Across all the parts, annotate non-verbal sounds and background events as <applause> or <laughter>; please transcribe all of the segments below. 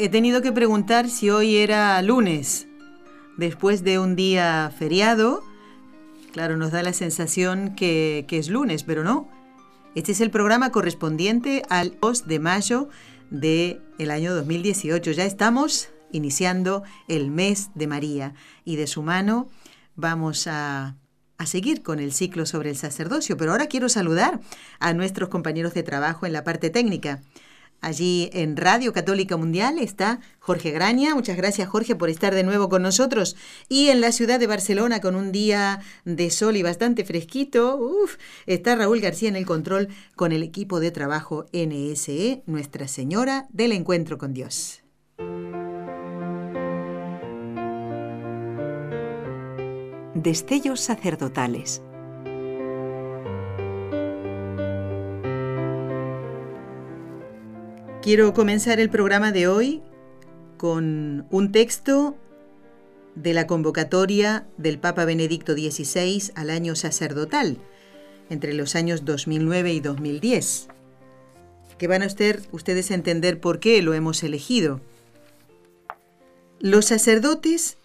He tenido que preguntar si hoy era lunes, después de un día feriado. Claro, nos da la sensación que, es lunes, pero no. Este es el programa correspondiente al 2 de mayo del el año 2018. Ya estamos iniciando el mes de María y de su mano vamos a a seguir con el ciclo sobre el sacerdocio, pero ahora quiero saludar a nuestros compañeros de trabajo en la parte técnica. Allí en Radio Católica Mundial está Jorge Graña. Muchas gracias Jorge por estar de nuevo con nosotros. Y en la ciudad de Barcelona con un día de sol y bastante fresquito, está Raúl García en el control con el equipo de trabajo NSE, Nuestra Señora del Encuentro con Dios. Destellos sacerdotales. Quiero comenzar el programa de hoy con un texto de la convocatoria del Papa Benedicto XVI al año sacerdotal, entre los años 2009 y 2010, que van a ustedes a entender por qué lo hemos elegido. Los sacerdotes,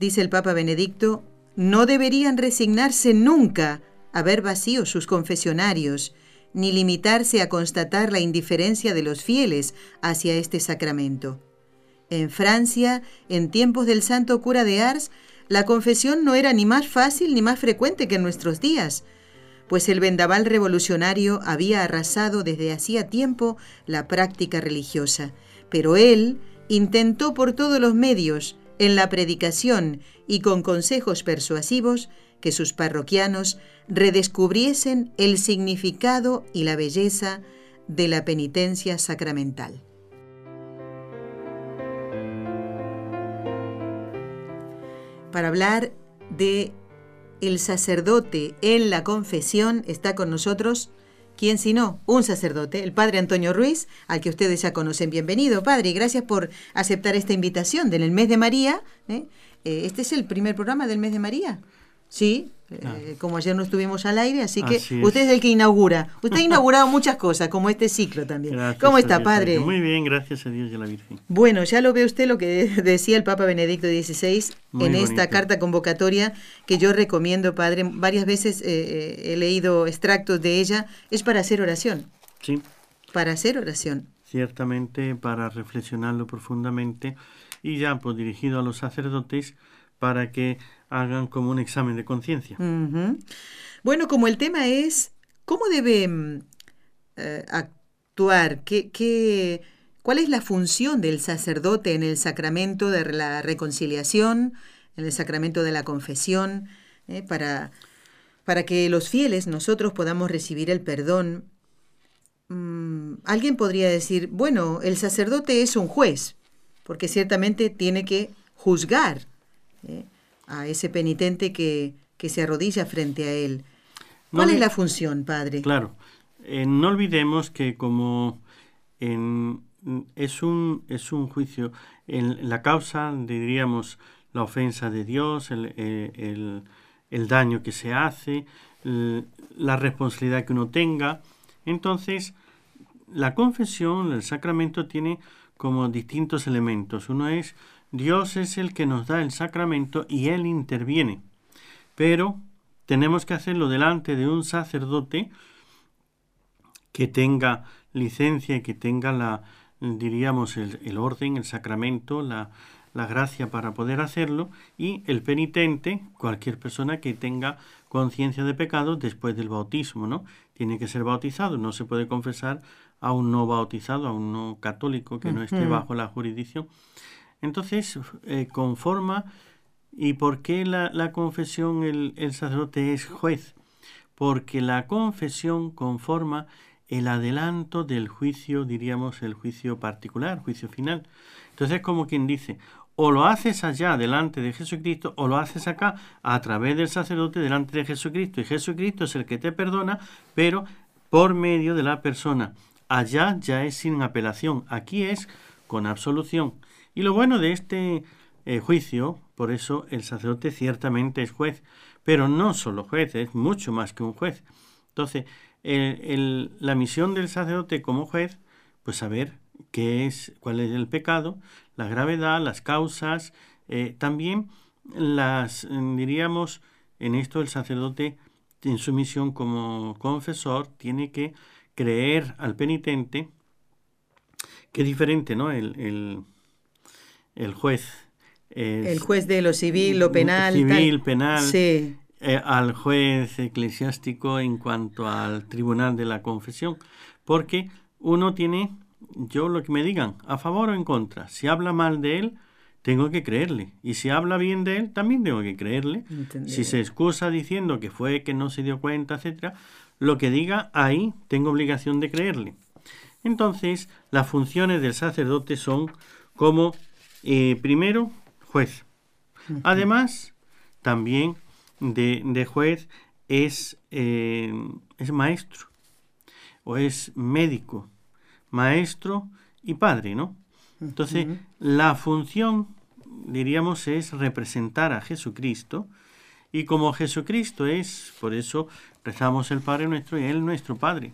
dice el Papa Benedicto, no deberían resignarse nunca a ver vacíos sus confesionarios, ni limitarse a constatar la indiferencia de los fieles hacia este sacramento. En Francia, en tiempos del santo cura de Ars, la confesión no era ni más fácil ni más frecuente que en nuestros días, pues el vendaval revolucionario había arrasado desde hacía tiempo la práctica religiosa, pero él intentó por todos los medios, en la predicación y con consejos persuasivos que sus parroquianos redescubriesen el significado y la belleza de la penitencia sacramental. Para hablar de el sacerdote en la confesión está con nosotros ¿Quién sino? Un sacerdote, el padre Antonio Ruiz, al que ustedes ya conocen. Bienvenido, padre, y gracias por aceptar esta invitación del mes de María. ¿eh? Eh, este es el primer programa del mes de María. Sí, eh, ah. como ayer no estuvimos al aire, así que usted es el que inaugura. Usted ha inaugurado muchas cosas, como este ciclo también. ¿Cómo está, padre? Muy bien, gracias a Dios y a la Virgen. Bueno, ya lo ve usted lo que <laughs> decía el Papa Benedicto XVI en esta carta convocatoria que yo recomiendo, padre. Varias veces eh, he leído extractos de ella. Es para hacer oración. Sí. Para hacer oración. Ciertamente, para reflexionarlo profundamente y ya pues dirigido a los sacerdotes para que hagan como un examen de conciencia. Bueno, como el tema es cómo debe mm, eh, actuar, ¿Qué, qué, cuál es la función del sacerdote en el sacramento de la reconciliación, en el sacramento de la confesión, eh, para, para que los fieles, nosotros podamos recibir el perdón. Mm, alguien podría decir, bueno, el sacerdote es un juez, porque ciertamente tiene que juzgar. ¿eh? A ese penitente que, se arrodilla frente a él. ¿Cuál es la función, padre? Claro, eh, no olvidemos que como en, es, un, es un juicio, en la causa, diríamos, la ofensa de Dios, el, eh, el daño que se hace, la responsabilidad que uno tenga. Entonces, la confesión, el sacramento tiene como distintos elementos. Uno es Dios es el que nos da el sacramento y Él interviene. Pero tenemos que hacerlo delante de un sacerdote que tenga licencia y que tenga la, diríamos, el, orden, el sacramento, la, la gracia para poder hacerlo, y el penitente, cualquier persona que tenga conciencia de pecado después del bautismo, ¿no? Tiene que ser bautizado, no se puede confesar a un no bautizado, a un no católico que no esté bajo la jurisdicción. Entonces, eh, conforma, ¿y por qué la, confesión, el, sacerdote es juez? Porque la confesión conforma el adelanto del juicio, diríamos, el juicio particular, juicio final. Entonces, como quien dice, o lo haces allá delante de Jesucristo, o lo haces acá a través del sacerdote delante de Jesucristo. Y Jesucristo es el que te perdona, pero por medio de la persona. Allá ya es sin apelación, aquí es con absolución. Y lo bueno de este eh, juicio, por eso el sacerdote ciertamente es juez, pero no solo juez, es mucho más que un juez. Entonces, la misión del sacerdote como juez, pues saber qué es, cuál es el pecado, la gravedad, las causas, eh, también las, diríamos, en esto el sacerdote en su misión como confesor tiene que creer al penitente, que es diferente, ¿no? El, el, juez. el juez de lo civil, lo penal. Civil, penal. Sí. Eh, al juez eclesiástico en cuanto al tribunal de la confesión, porque uno tiene, yo lo que me digan, a favor o en contra, si habla mal de él, tengo que creerle, y si habla bien de él, también tengo que creerle. Si se excusa diciendo que fue que no se dio cuenta, etcétera, lo que diga ahí tengo obligación de creerle. Entonces, las funciones del sacerdote son como, eh, primero, juez. Además, también de, juez es, eh, es maestro o es médico, maestro y padre, ¿no? Entonces, la función, diríamos, es representar a Jesucristo y como Jesucristo es, por eso rezamos el Padre nuestro y Él nuestro Padre.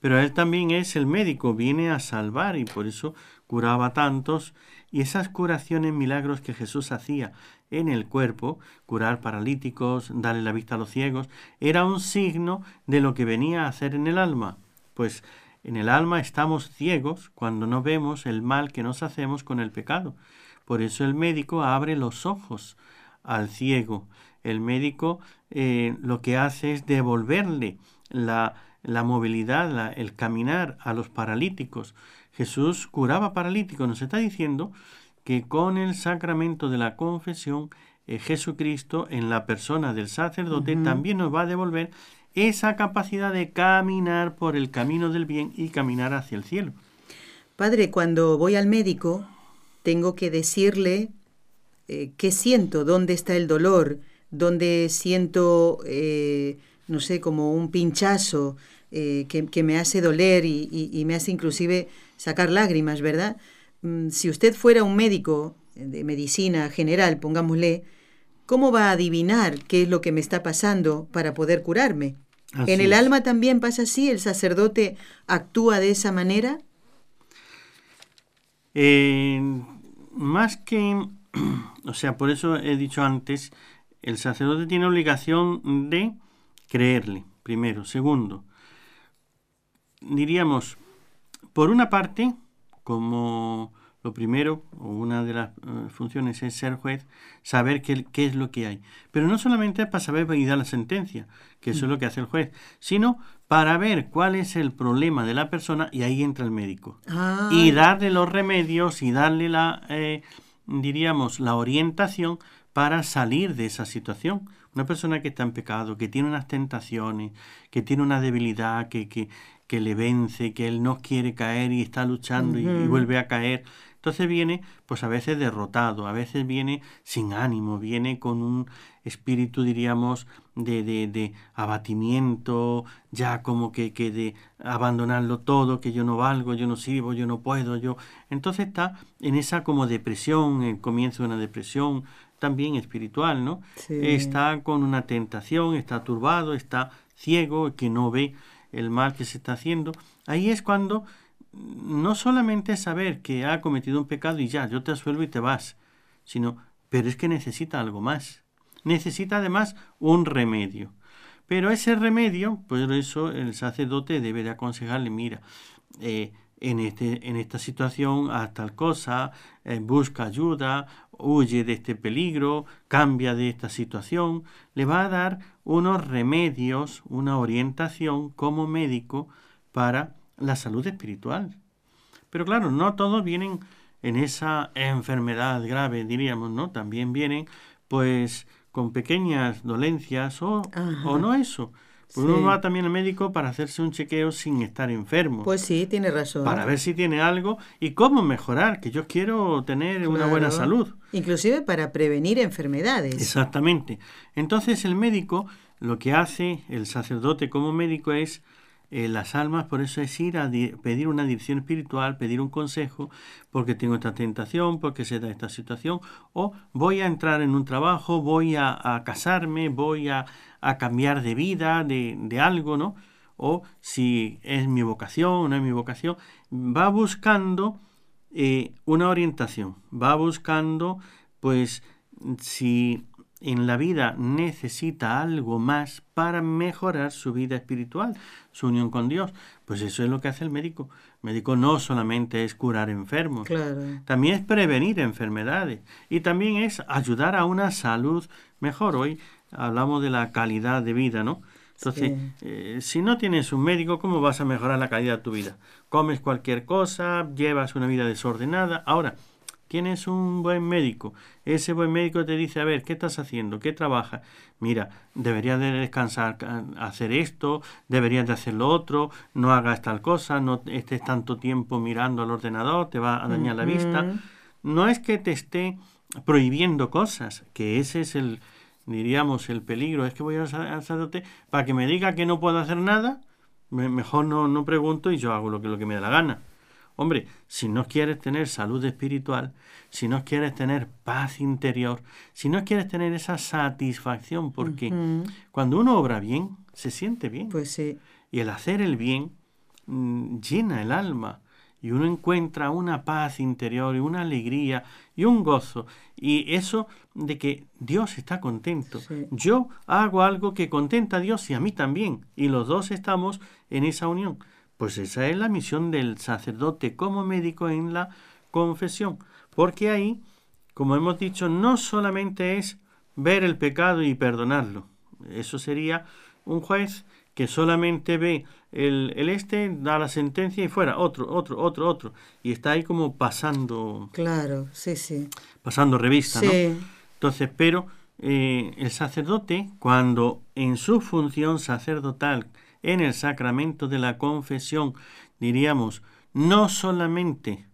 Pero Él también es el médico, viene a salvar y por eso curaba tantos. Y esas curaciones, milagros que Jesús hacía en el cuerpo, curar paralíticos, darle la vista a los ciegos, era un signo de lo que venía a hacer en el alma. Pues en el alma estamos ciegos cuando no vemos el mal que nos hacemos con el pecado. Por eso el médico abre los ojos al ciego. El médico eh, lo que hace es devolverle la, la movilidad, el caminar a los paralíticos. Jesús curaba paralíticos. Nos está diciendo que con el sacramento de la confesión, eh, Jesucristo, en la persona del sacerdote, también nos va a devolver esa capacidad de caminar por el camino del bien y caminar hacia el cielo. Padre, cuando voy al médico, tengo que decirle eh, qué siento, dónde está el dolor, dónde siento, eh, no sé, como un pinchazo que, me hace doler y me hace inclusive sacar lágrimas, ¿verdad? Mm, si usted fuera un médico de medicina general, pongámosle, ¿cómo va a adivinar qué es lo que me está pasando para poder curarme? ¿En el alma también pasa así? ¿El sacerdote actúa de esa manera? Eh, más que, <clears throat> o sea, por eso he dicho antes, el sacerdote tiene obligación de creerle, primero. Segundo, diríamos, por una parte, como lo primero, o una de las eh, funciones es ser juez, saber qué, qué, es lo que hay. Pero no solamente para saber y dar la sentencia, que eso es lo que hace el juez, sino para ver cuál es el problema de la persona y ahí entra el médico. Ah. Y darle los remedios y darle la, eh, diríamos, la orientación para salir de esa situación. Una persona que está en pecado, que tiene unas tentaciones, que tiene una debilidad, que, que, que le vence, que él no quiere caer y está luchando y, vuelve a caer. Entonces viene, pues a veces derrotado, a veces viene sin ánimo, viene con un espíritu, diríamos, de, de, de abatimiento, ya como que, que de abandonarlo todo, que yo no valgo, yo no sirvo, yo no puedo, yo. Entonces está en esa como depresión, el comienzo de una depresión, también espiritual, ¿no? Está con una tentación, está turbado, está ciego, que no ve el mal que se está haciendo, ahí es cuando no solamente saber que ha cometido un pecado y ya, yo te asuelvo y te vas, sino, pero es que necesita algo más. Necesita además un remedio. Pero ese remedio, por eso el sacerdote debe de aconsejarle, mira, eh, en, este, en esta situación haz tal cosa, eh, busca ayuda, huye de este peligro, cambia de esta situación, le va a dar unos remedios, una orientación como médico para la salud espiritual. Pero claro, no todos vienen en esa enfermedad grave, diríamos, ¿no? También vienen pues con pequeñas dolencias o, o no eso. Pues uno va también al médico para hacerse un chequeo sin estar enfermo. Pues sí, tiene razón. Para ver si tiene algo y cómo mejorar, que yo quiero tener una buena salud. Inclusive para prevenir enfermedades. Exactamente. Entonces el médico, lo que hace el sacerdote como médico es eh, las almas, por eso es ir a pedir una dirección espiritual, pedir un consejo, porque tengo esta tentación, porque se da esta situación, o voy a entrar en un trabajo, voy a, casarme, voy a, cambiar de vida, de, algo, ¿no? O si es mi vocación o no es mi vocación, va buscando eh, una orientación, va buscando, pues, si en la vida necesita algo más para mejorar su vida espiritual, su unión con Dios. Pues eso es lo que hace el médico. El médico no solamente es curar enfermos, también es prevenir enfermedades y también es ayudar a una salud mejor. Hoy hablamos de la calidad de vida, ¿no? Entonces, eh, si no tienes un médico, ¿cómo vas a mejorar la calidad de tu vida? Comes cualquier cosa, llevas una vida desordenada. Ahora, tienes un buen médico. Ese buen médico te dice, a ver, ¿qué estás haciendo? ¿Qué trabajas? Mira, deberías de descansar, hacer esto, deberías de hacer lo otro, no hagas tal cosa, no estés tanto tiempo mirando al ordenador, te va a dañar la vista. No es que te esté prohibiendo cosas, que ese es el, diríamos, el peligro. Es que voy a sacerdote para que me diga que no puedo hacer nada, mejor no, no pregunto y yo hago lo que, lo que me da la gana. Hombre, si no quieres tener salud espiritual, si no quieres tener paz interior, si no quieres tener esa satisfacción, porque cuando uno obra bien, se siente bien. Pues sí. Y el hacer el bien mm, llena el alma y uno encuentra una paz interior y una alegría y un gozo. Y eso de que Dios está contento. Yo hago algo que contenta a Dios y a mí también. Y los dos estamos en esa unión. Pues esa es la misión del sacerdote como médico en la confesión, porque ahí, como hemos dicho, no solamente es ver el pecado y perdonarlo, eso sería un juez que solamente ve el, el, este, da la sentencia y fuera, otro, otro, otro, otro. Y está ahí como pasando. Claro, sí, sí. Pasando revista, ¿no? Entonces, pero eh, el sacerdote, cuando en su función sacerdotal en el sacramento de la confesión, diríamos, no solamente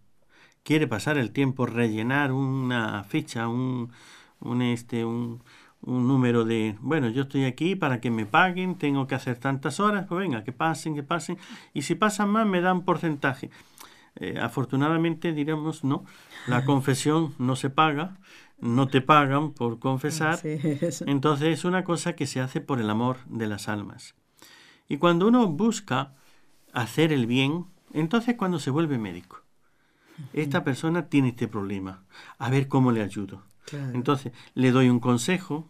quiere pasar el tiempo, rellenar una ficha, un, un, este, un, un número de, bueno, yo estoy aquí para que me paguen, tengo que hacer tantas horas, pues venga, que pasen, que pasen, y si pasan más me dan porcentaje. Eh, afortunadamente, diríamos, no, la <laughs> confesión no se paga, no te pagan por confesar, entonces es una cosa que se hace por el amor de las almas. Y cuando uno busca hacer el bien, entonces cuando se vuelve médico. Esta persona tiene este problema. A ver cómo le ayudo. Entonces le doy un consejo,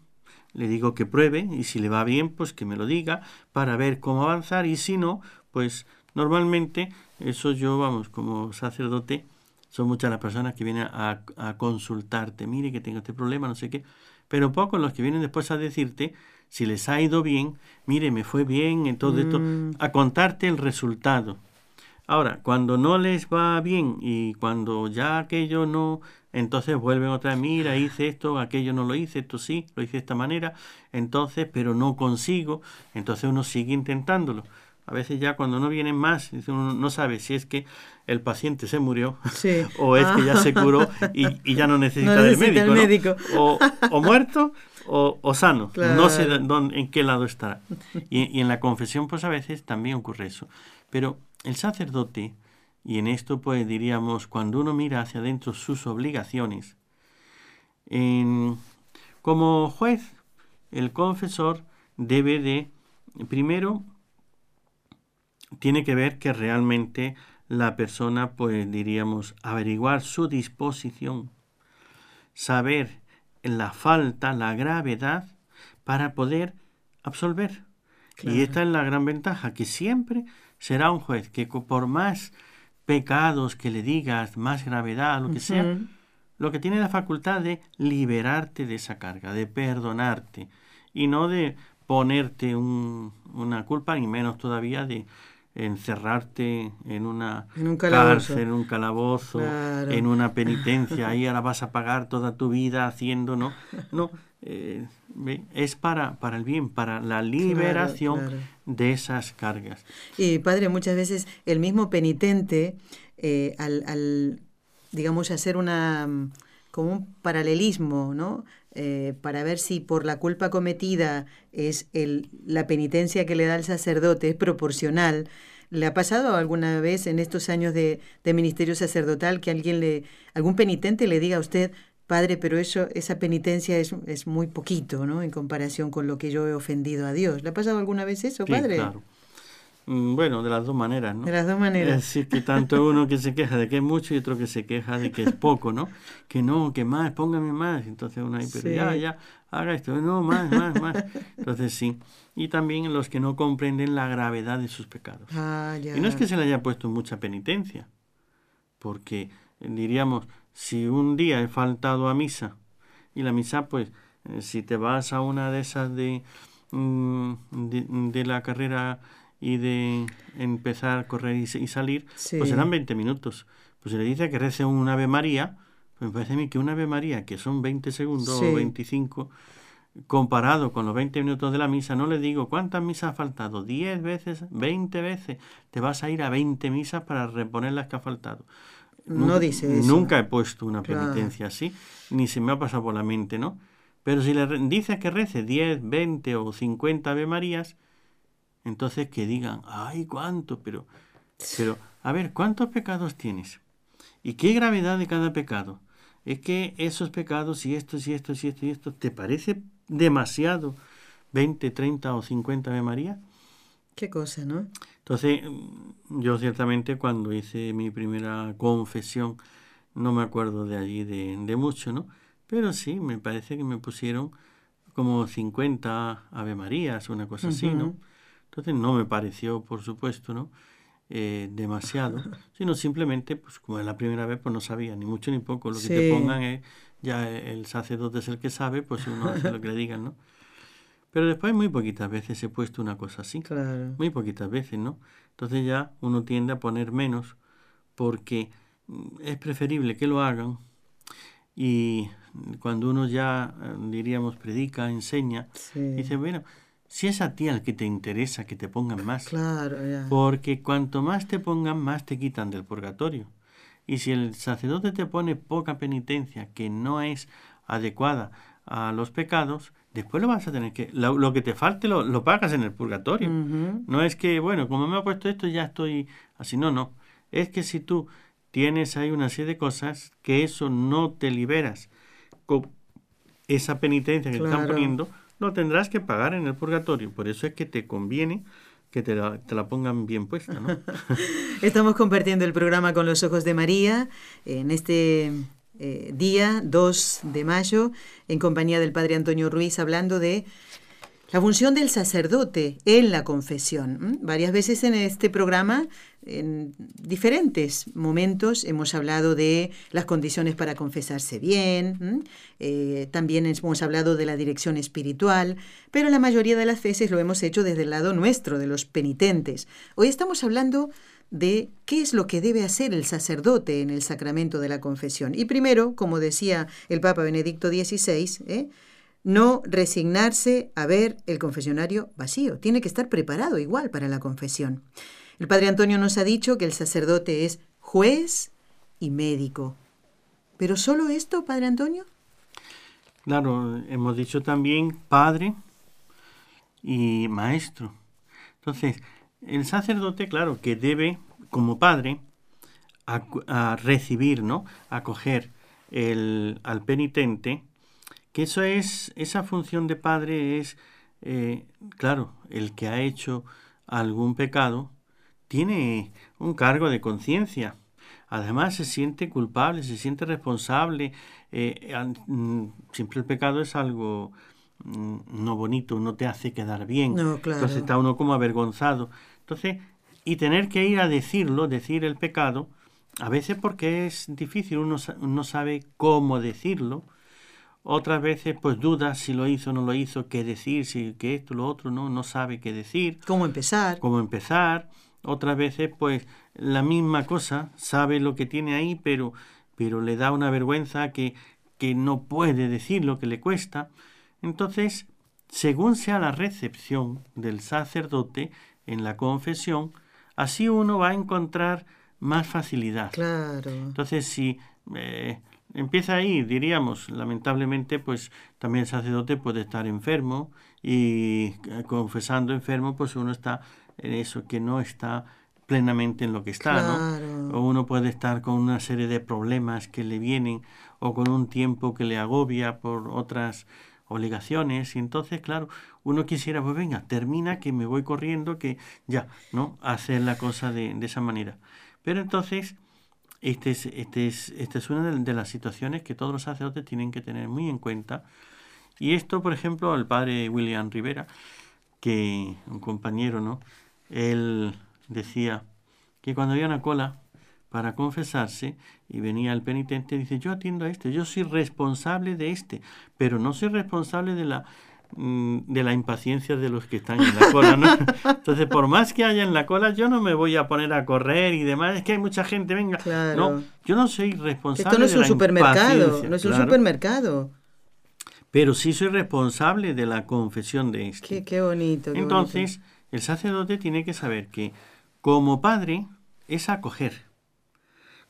le digo que pruebe y si le va bien, pues que me lo diga para ver cómo avanzar y si no, pues normalmente eso yo, vamos, como sacerdote, son muchas las personas que vienen a, a consultarte, mire que tengo este problema, no sé qué, pero pocos los que vienen después a decirte si les ha ido bien, mire, me fue bien en todo esto, mm. a contarte el resultado. Ahora, cuando no les va bien y cuando ya aquello no, entonces vuelven otra vez, mira, hice esto, aquello no lo hice, esto sí, lo hice de esta manera, entonces, pero no consigo, entonces uno sigue intentándolo. A veces ya cuando no vienen más, uno no sabe si es que el paciente se murió <laughs> o es que ya se curó y, ya no necesita, del médico. O, o, muerto o, sano. No sé dónde, en qué lado estará. Y, en la confesión, pues a veces también ocurre eso. Pero el sacerdote, y en esto pues diríamos, cuando uno mira hacia adentro sus obligaciones, como juez, el confesor debe de, primero, tiene que ver que realmente la persona, pues diríamos, averiguar su disposición, saber la falta, la gravedad, para poder absolver. Y esta es la gran ventaja, que siempre será un juez que por más pecados que le digas, más gravedad, lo que sea, lo que tiene la facultad de liberarte de esa carga, de perdonarte, y no de ponerte una culpa, ni menos todavía de encerrarte en una En un calabozo. cárcel, en un calabozo, Claro. en una penitencia, <laughs> ahí ahora vas a pagar toda tu vida haciendo, ¿no? No, eh, es para, para el bien, para la liberación claro. de esas cargas. Y padre, muchas veces el mismo penitente, eh, al, al, digamos, hacer una como un paralelismo, ¿no? Eh, para ver si por la culpa cometida es el, la penitencia que le da el sacerdote es proporcional. ¿Le ha pasado alguna vez en estos años de, de ministerio sacerdotal que alguien le, algún penitente le diga a usted, padre, pero eso, esa penitencia es, es muy poquito, ¿no? En comparación con lo que yo he ofendido a Dios. ¿Le ha pasado alguna vez eso, Sí, padre? claro. Mm, Bueno, de las dos maneras, ¿no? De las dos maneras. Es decir, que tanto uno que se queja de que es mucho y otro que se queja de que es <laughs> poco, ¿no? Que no, que más, póngame más. Entonces uno ahí, pero Sí. ya, ya, haga esto, no, más, más, más. Entonces sí. Y también los que no comprenden la gravedad de sus pecados. Ah, ya. Y no es que se le haya puesto mucha penitencia, porque eh, diríamos, si un día he faltado a misa, y la misa, pues, eh, si te vas a una de esas de, mm, de, de la carrera y de empezar a correr y, y salir, Sí. pues serán 20 minutos. Pues se le dice que rece un Ave María, pues me parece a mí que un Ave María, que son 20 segundos Sí. o 25, comparado con los 20 minutos de la misa, no le digo cuántas misas ha faltado, 10 veces, 20 veces, te vas a ir a 20 misas para reponer las que ha faltado. No Nunca- dice eso. Nunca he puesto una Claro. penitencia así, ni se me ha pasado por la mente, ¿no? Pero si le dices que rece 10, 20 o 50 Ave Marías, entonces que digan, ay, cuánto, pero, pero, a ver, ¿cuántos pecados tienes? ¿Y qué gravedad de cada pecado? Es que esos pecados y estos y estos y estos y estos, ¿te parece demasiado 20, 30 o 50 Ave María? Qué cosa, ¿no? Entonces, mm, yo ciertamente cuando hice mi primera confesión, no me acuerdo de allí de, de mucho, ¿no? Pero sí, me parece que me pusieron como 50 Ave Marías, una cosa así, ¿no? Entonces no me pareció, por supuesto, ¿no? Eh, demasiado, <laughs> sino simplemente, pues como es la primera vez, pues no sabía ni mucho ni poco. Lo que te pongan es, ya el sacerdote es el que sabe, pues uno hace lo que le digan, ¿no? Pero después muy poquitas veces he puesto una cosa así. Claro. Muy poquitas veces, ¿no? Entonces ya uno tiende a poner menos porque mm, es preferible que lo hagan y cuando uno ya, eh, diríamos, predica, enseña, Sí. dice, bueno, si es a ti al que te interesa que te pongan más, Claro, porque cuanto más te pongan, más te quitan del purgatorio. Y si el sacerdote te pone poca penitencia que no es adecuada a los pecados, después lo vas a tener que... Lo, lo que te falte lo, lo pagas en el purgatorio. No es que, bueno, como me ha puesto esto, ya estoy así. No, no. Es que si tú tienes ahí una serie de cosas, que eso no te liberas con esa penitencia que te están poniendo, lo tendrás que pagar en el purgatorio. Por eso es que te conviene que te la, pongan bien puesta, ¿no? <laughs> Estamos compartiendo el programa con los ojos de María en este eh, día 2 de mayo en compañía del Padre Antonio Ruiz hablando de la función del sacerdote en la confesión. Varias veces en este programa, en diferentes momentos, hemos hablado de las condiciones para confesarse bien. Eh, también hemos hablado de la dirección espiritual, pero la mayoría de las veces lo hemos hecho desde el lado nuestro, de los penitentes. Hoy estamos hablando de qué es lo que debe hacer el sacerdote en el sacramento de la confesión. Y primero, como decía el Papa Benedicto XVI. No resignarse a ver el confesionario vacío. Tiene que estar preparado igual para la confesión. El Padre Antonio nos ha dicho que el sacerdote es juez y médico. ¿Pero solo esto, Padre Antonio? Claro, hemos dicho también padre y maestro. Entonces, el sacerdote, claro, que debe, como padre, a recibir, ¿no? Acoger al penitente, que eso es, esa función de padre es, eh, claro, el que ha hecho algún pecado, tiene un cargo de conciencia. Además se siente culpable, se siente responsable. eh, mm, siempre el pecado es algo mm, no bonito, no te hace quedar bien. No, claro. Entonces está uno como avergonzado. Entonces, y tener que ir a decirlo, decir el pecado, a veces porque es difícil, uno no sabe cómo decirlo. Otras veces pues duda si lo hizo o no lo hizo, qué decir, si que esto, lo otro, no, no sabe qué decir ¿Cómo empezar? cómo empezar. otras veces pues la misma cosa, sabe lo que tiene ahí, pero, pero le da una vergüenza que, que no puede decir lo que le cuesta. Entonces, según sea la recepción del sacerdote en la confesión, así uno va a encontrar más facilidad. Claro. Entonces, si eh, empieza ahí, diríamos, lamentablemente, pues también el sacerdote puede estar enfermo y eh, confesando enfermo, pues uno está en eso, que no está plenamente en lo que está, ¿no? O uno puede estar con una serie de problemas que le vienen o con un tiempo que le agobia por otras obligaciones. Y entonces claro uno quisiera pues venga termina que me voy corriendo que ya no hacer la cosa de, de esa manera. Pero entonces este es, este es, esta es una de, las situaciones que todos los sacerdotes tienen que tener muy en cuenta. Y esto por ejemplo el padre William Rivera que un compañero no él decía que cuando había una cola para confesarse y venía el penitente, dice, yo atiendo a este, yo soy responsable de este, pero no soy responsable de la de la impaciencia de los que están en la cola, ¿no? <laughs> Entonces, por más que haya en la cola, yo no me voy a poner a correr y demás, es que hay mucha gente, venga. No, yo no soy responsable Esto no es un supermercado, no es un supermercado. Pero sí soy responsable de la confesión de este. Qué, bonito. Entonces, el sacerdote tiene que saber que como padre es acoger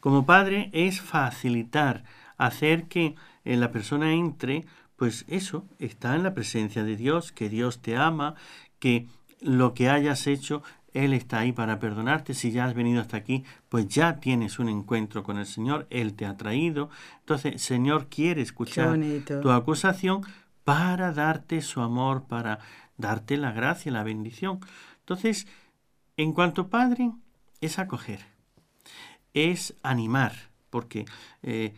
como padre es facilitar, hacer que eh, la persona entre, pues eso, está en la presencia de Dios, que Dios te ama, que lo que hayas hecho, Él está ahí para perdonarte. Si ya has venido hasta aquí, pues ya tienes un encuentro con el Señor, Él te ha traído. Entonces, Señor quiere escuchar tu acusación para darte su amor, para darte la gracia, la bendición. Entonces, en cuanto Padre, es acoger es animar, porque eh,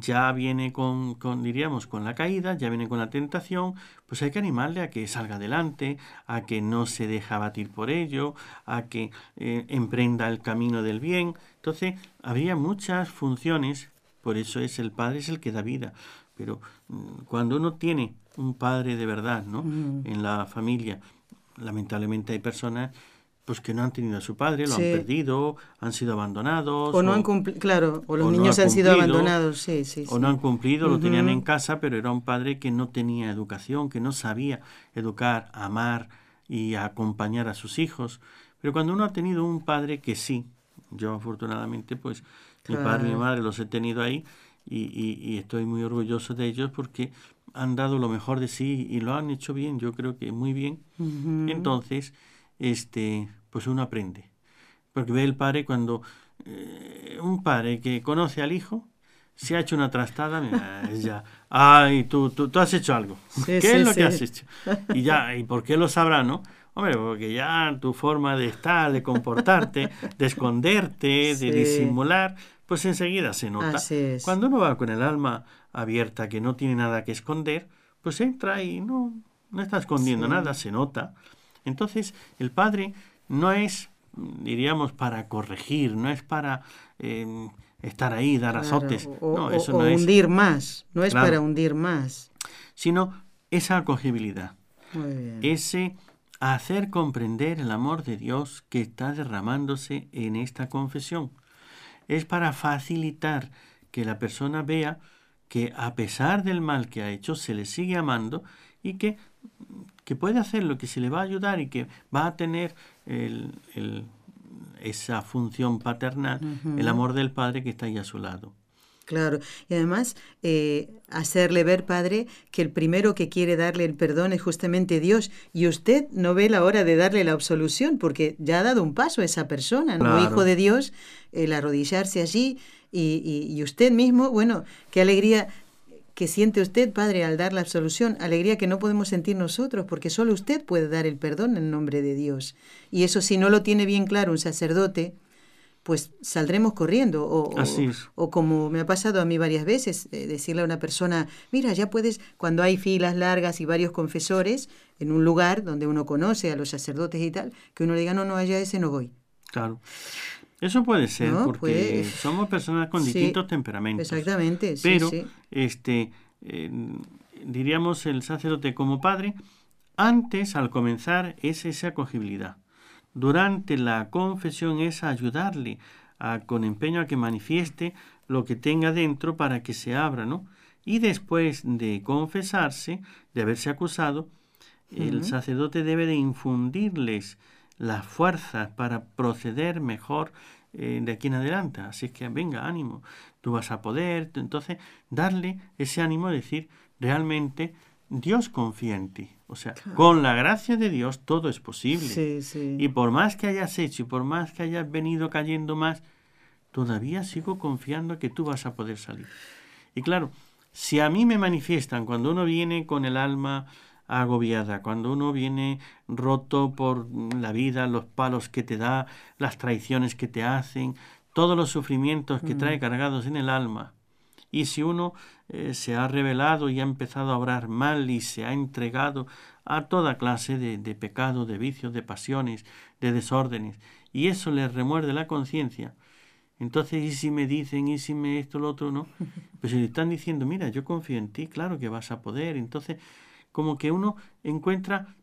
ya viene con, con, diríamos, con la caída, ya viene con la tentación, pues hay que animarle a que salga adelante, a que no se deja batir por ello, a que eh, emprenda el camino del bien. Entonces, había muchas funciones, por eso es el padre es el que da vida. Pero mm, cuando uno tiene un padre de verdad, ¿no? En la familia, lamentablemente hay personas pues que no han tenido a su padre, lo han perdido, han sido abandonados. O no han cumplido, claro, o los niños han sido abandonados, sí, sí. O no han cumplido, lo tenían en casa, pero era un padre que no tenía educación, que no sabía educar, amar y acompañar a sus hijos. Pero cuando uno ha tenido un padre que sí, yo afortunadamente, pues mi padre y mi madre los he tenido ahí y, y, estoy muy orgulloso de ellos porque han dado lo mejor de sí y lo han hecho bien, yo creo que muy bien. Entonces, este, pues uno aprende. Porque ve el padre cuando eh, un padre que conoce al hijo se ha hecho una trastada, mira, ya, ay, tú, tú, tú has hecho algo. ¿Qué es lo que has hecho? Y ya, ¿y por qué lo sabrá, no? Hombre, porque ya tu forma de estar, de comportarte, de esconderte, de disimular, pues enseguida se nota. Cuando uno va con el alma abierta, que no tiene nada que esconder, pues entra y no, no está escondiendo nada, se nota. Entonces, el padre no es, diríamos, para corregir, no es para em, estar ahí, dar azotes. O, no, eso no es. hundir más, no es para hundir más. Sino esa acogibilidad. Ese hacer comprender el amor de Dios que está derramándose en esta confesión. Es para facilitar que la persona vea que a pesar del mal que ha hecho, se le sigue amando y que que puede hacer lo que se le va a ayudar y que va a tener esa función paternal, el amor del padre que está ahí a su lado. Claro, y además eh, hacerle ver, Padre, que el primero que quiere darle el perdón es justamente Dios, y usted no ve la hora de darle la absolución, porque ya ha dado un paso a esa persona, ¿no? Hijo de Dios, el arrodillarse allí, y, y, usted mismo, bueno, qué alegría que siente usted, Padre, al dar la absolución, alegría que no podemos sentir nosotros, porque solo usted puede dar el perdón en nombre de Dios. Y eso si no lo tiene bien claro un sacerdote, pues saldremos corriendo. O, o, como me ha pasado a mí varias veces, eh, decirle a una persona, mira, ya puedes, cuando hay filas largas y varios confesores en un lugar donde uno conoce a los sacerdotes y tal, que uno le diga, no, no, allá ese no voy. Claro. Eso puede ser, porque somos personas con distintos temperamentos. Exactamente, sí, Pero, este, diríamos, el sacerdote como padre, antes, al comenzar, es esa acogibilidad. durante la confesión es ayudarle a, con empeño a que manifieste lo que tenga dentro para que se abra, ¿no? Y después de confesarse, de haberse acusado, el sacerdote debe de infundirles las fuerzas para proceder mejor eh, de aquí en adelante. Así que venga, ánimo, tú vas a poder. Entonces, darle ese ánimo, decir, realmente Dios confía en ti. O sea, con la gracia de Dios todo es posible. Y por más que hayas hecho y por más que hayas venido cayendo más, todavía sigo confiando que tú vas a poder salir. Y claro, si a mí me manifiestan cuando uno viene con el alma agobiada, cuando uno viene roto por la vida, los palos que te da, las traiciones que te hacen, todos los sufrimientos que trae mm. cargados en el alma, y si uno eh, se ha revelado y ha empezado a obrar mal y se ha entregado a toda clase de, de pecado, de vicios, de pasiones, de desórdenes, y eso le remuerde la conciencia, entonces, ¿y si me dicen, y si me esto, lo otro, no? <laughs> Pues si le están diciendo, mira, yo confío en ti, claro que vas a poder. Entonces, como que uno encuentra,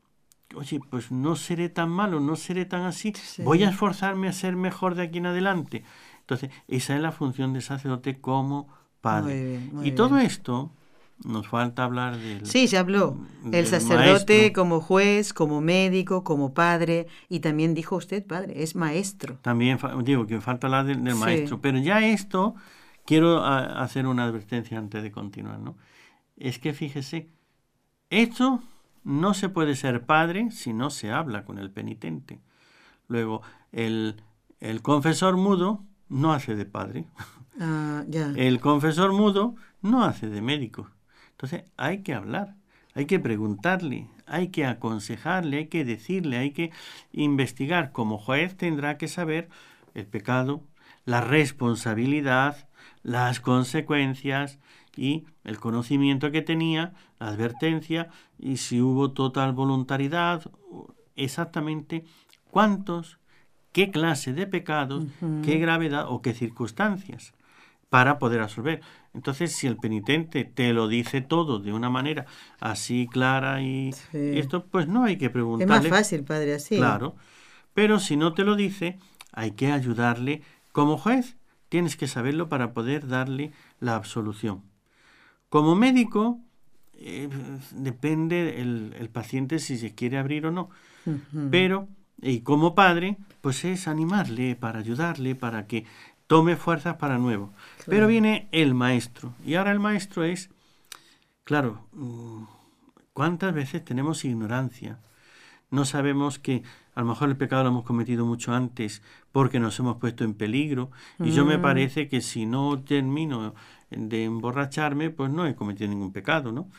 oye, pues no seré tan malo, no seré tan así, voy a esforzarme a ser mejor de aquí en adelante. Entonces, esa es la función de sacerdote como padre. y todo esto nos falta hablar del... Sí, ya habló. El sacerdote como juez, como médico, como padre, y también dijo usted, padre, es maestro. También digo que falta hablar del, maestro, pero ya esto, quiero hacer una advertencia antes de continuar, ¿no? Es que fíjese, esto no se puede ser padre si no se habla con el penitente. Luego, el, el confesor mudo no hace de padre. Ah. El confesor mudo no hace de médico. Entonces hay que hablar, hay que preguntarle, hay que aconsejarle, hay que decirle, hay que investigar. Como juez tendrá que saber el pecado, la responsabilidad, las consecuencias y el conocimiento que tenía, la advertencia y si hubo total voluntariedad, exactamente cuántos, qué clase de pecados, qué gravedad o qué circunstancias para poder absorber. Entonces, si el penitente te lo dice todo de una manera así clara y esto, pues no hay que preguntarle. Es más fácil, padre, así. Claro. Pero si no te lo dice, hay que ayudarle como juez. Tienes que saberlo para poder darle la absolución. Como médico, eh, depende el, paciente si se quiere abrir o no. Pero, y como padre, pues es animarle para ayudarle, para que tome fuerzas para nuevo. Pero viene el maestro. Y ahora el maestro es, claro, mm, ¿cuántas veces tenemos ignorancia? No sabemos que a lo mejor el pecado lo hemos cometido mucho antes porque nos hemos puesto en peligro. Y yo me mm. parece que si no termino de emborracharme, pues no he cometido ningún pecado, ¿no?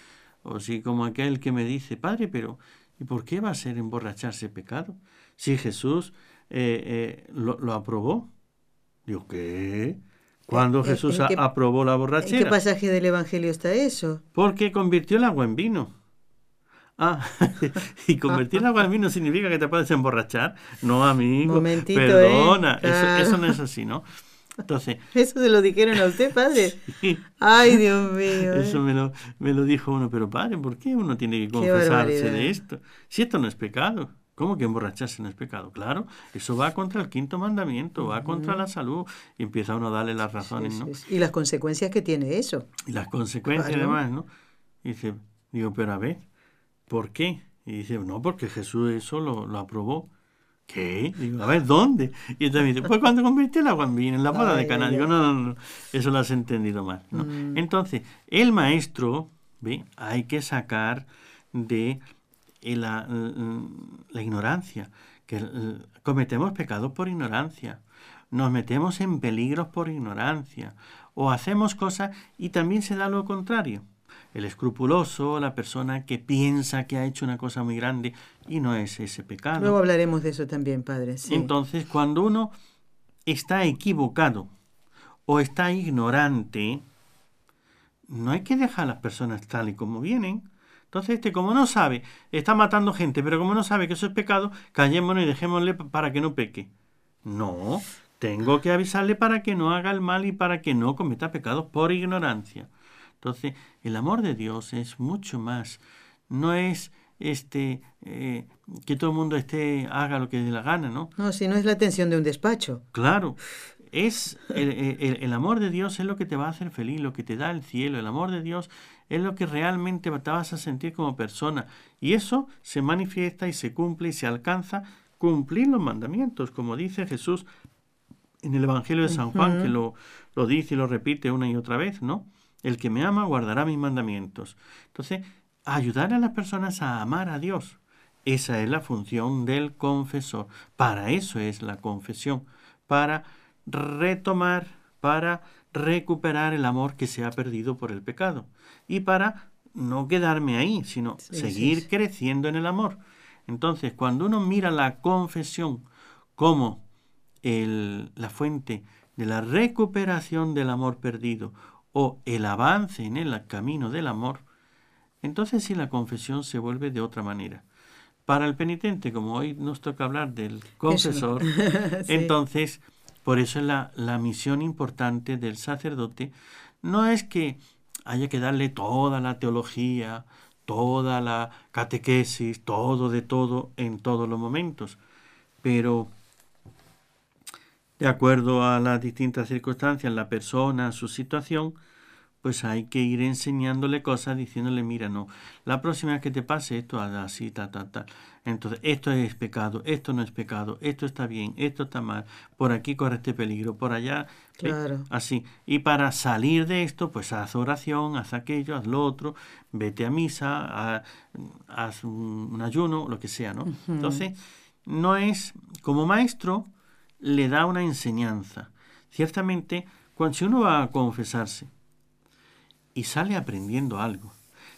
O si como aquel que me dice, Padre, pero ¿y por qué va a ser emborracharse pecado? Si Jesús eh, eh, lo, lo aprobó. Digo, ¿qué? Cuando Jesús aprobó la borrachera. ¿En qué pasaje del Evangelio está eso? Porque convirtió el agua en vino. Ah, <laughs> y convertir el agua en vino significa que te puedes emborrachar. No, amigo. Momentito, ¿eh? Perdona, eso, no es así, ¿no? Entonces. ¿Eso se lo dijeron a usted, padre? <laughs> Ay, Dios mío. Eso me lo, me lo dijo uno, pero padre, ¿por qué uno tiene que confesarse de esto? Si esto no es pecado. ¿Cómo que emborracharse no es pecado? Claro, eso va contra el quinto mandamiento, va contra la salud y empieza uno a darle las razones, ¿no? Y las consecuencias que tiene eso. Y las consecuencias además, ¿no? Y dice, digo, pero a ver, ¿por qué? Y dice, no, porque Jesús eso lo, aprobó. ¿Qué? Digo, a ver, ¿dónde? Y entonces dice, pues cuando convirtió el agua en vino, en la boda de Cana. Digo, no, no, no, eso lo has entendido mal. ¿no? Mm. Entonces, el maestro, ¿ve? Hay que sacar de la, la, ignorancia, que cometemos pecados por ignorancia, nos metemos en peligros por ignorancia, o hacemos cosas y también se da lo contrario. El escrupuloso, la persona que piensa que ha hecho una cosa muy grande y no es ese pecado. Luego hablaremos de eso también, padre. Entonces, cuando uno está equivocado o está ignorante, no hay que dejar a las personas tal y como vienen. Entonces, este, como no sabe, está matando gente, pero como no sabe que eso es pecado, callémonos y dejémosle para que no peque. No, tengo que avisarle para que no haga el mal y para que no cometa pecados por ignorancia. Entonces, el amor de Dios es mucho más. No es este, eh, que todo el mundo esté, haga lo que dé la gana, ¿no? No, si no es la atención de un despacho. Claro, es el, el, amor de Dios es lo que te va a hacer feliz, lo que te da el cielo. El amor de Dios es lo que realmente te vas a sentir como persona. Y eso se manifiesta y se cumple y se alcanza cumplir los mandamientos, como dice Jesús en el Evangelio de San Juan, que lo, lo dice y lo repite una y otra vez, ¿no? El que me ama guardará mis mandamientos. Entonces, ayudar a las personas a amar a Dios. Esa es la función del confesor. Para eso es la confesión, para retomar, para recuperar el amor que se ha perdido por el pecado y para no quedarme ahí, sino seguir creciendo en el amor. Entonces, cuando uno mira la confesión como el, la fuente de la recuperación del amor perdido o el avance en el camino del amor, entonces sí la confesión se vuelve de otra manera. Para el penitente, como hoy nos toca hablar del confesor, <laughs> entonces, por eso la, la misión importante del sacerdote no es que haya que darle toda la teología, toda la catequesis, todo de todo en todos los momentos. Pero de acuerdo a las distintas circunstancias, la persona, su situación, pues hay que ir enseñándole cosas, diciéndole, mira, no, la próxima vez que te pase esto, así, tal, tal, tal. Entonces, esto es pecado, esto no es pecado, esto está bien, esto está mal, por aquí corre este peligro, por allá, claro. así. Y para salir de esto, pues haz oración, haz aquello, haz lo otro, vete a misa, haz un ayuno, lo que sea, ¿no? Entonces, no es, como maestro, le da una enseñanza. Ciertamente, cuando si uno va a confesarse, y sale aprendiendo algo,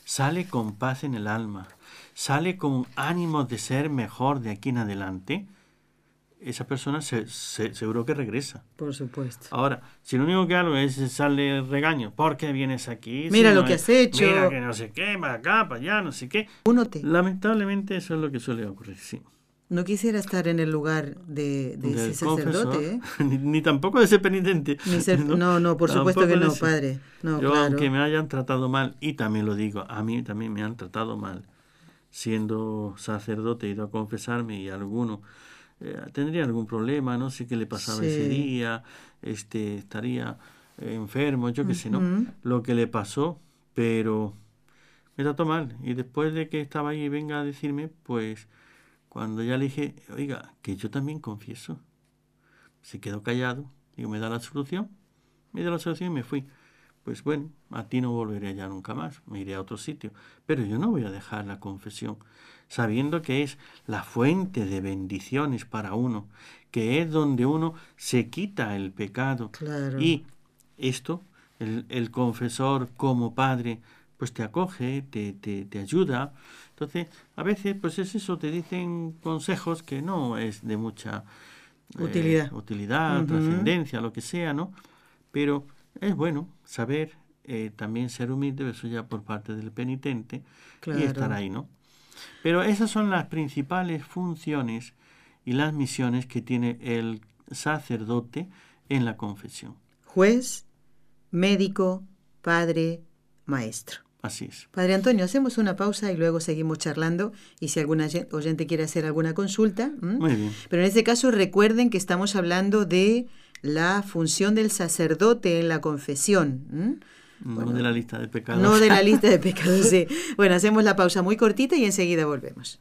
sale con paz en el alma, sale con ánimo de ser mejor de aquí en adelante, esa persona se, seguro que regresa. Por supuesto. Ahora, si lo único que hago es sale regaño, ¿por qué vienes aquí? Mira lo que has hecho. Mira que no sé qué, para acá, para allá, no sé qué. Uno te... Lamentablemente eso es lo que suele ocurrir, sí. No quisiera estar en el lugar de, ese sacerdote, ¿eh? <laughs> ni, tampoco de ese penitente. <laughs> ¿no? no, por supuesto que no, padre. No, Yo, aunque me hayan tratado mal, y también lo digo, a mí también me han tratado mal, siendo sacerdote, he ido a confesarme y alguno eh, tendría algún problema, no sé qué le pasaba ese día, este, estaría enfermo, yo qué sé, ¿no? Lo que le pasó, pero me trató mal. Y después de que estaba ahí y venga a decirme, pues cuando ya le dije, oiga, que yo también confieso, se quedó callado. Digo, ¿me da la solución? Me dio la solución y me fui. Pues bueno, a ti no volveré allá nunca más, me iré a otro sitio. Pero yo no voy a dejar la confesión, sabiendo que es la fuente de bendiciones para uno, que es donde uno se quita el pecado. Y esto, el, el confesor como padre, pues te acoge, te, te, te ayuda, entonces, a veces, pues es eso, te dicen consejos que no es de mucha eh, utilidad, utilidad trascendencia, lo que sea, ¿no? Pero es bueno saber eh, también ser humilde, eso ya por parte del penitente, y estar ahí, ¿no? Pero esas son las principales funciones y las misiones que tiene el sacerdote en la confesión. Juez, médico, padre, maestro. Así es. Padre Antonio, hacemos una pausa y luego seguimos charlando y si alguna oyente quiere hacer alguna consulta. Muy bien. Pero en este caso recuerden que estamos hablando de la función del sacerdote en la confesión. No de la lista de pecados. No de la lista de <laughs> pecados, sí. Bueno, hacemos la pausa muy cortita y enseguida volvemos.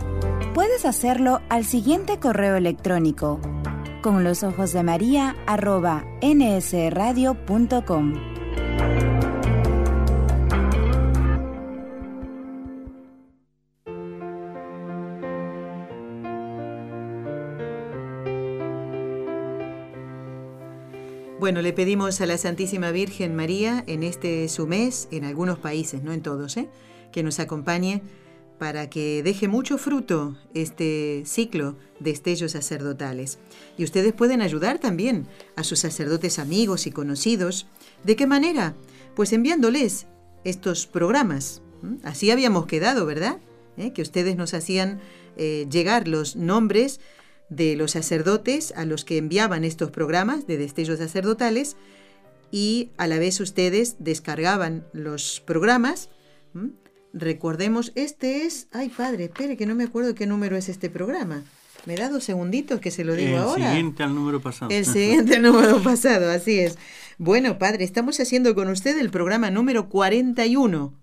Puedes hacerlo al siguiente correo electrónico con los ojos de María arroba nsradio.com. Bueno, le pedimos a la Santísima Virgen María en este su mes, en algunos países, no en todos, ¿eh? que nos acompañe para que deje mucho fruto este ciclo de estellos sacerdotales. Y ustedes pueden ayudar también a sus sacerdotes amigos y conocidos. ¿De qué manera? Pues enviándoles estos programas. Así habíamos quedado, ¿verdad? ¿Eh? Que ustedes nos hacían eh, llegar los nombres de los sacerdotes a los que enviaban estos programas de destellos sacerdotales y a la vez ustedes descargaban los programas. Recordemos, este es, ay padre, espere que no me acuerdo qué número es este programa. Me da dos segunditos que se lo digo ahora. El siguiente al número pasado. El siguiente al número <laughs> pasado, así es. Bueno, padre, estamos haciendo con usted el programa número 41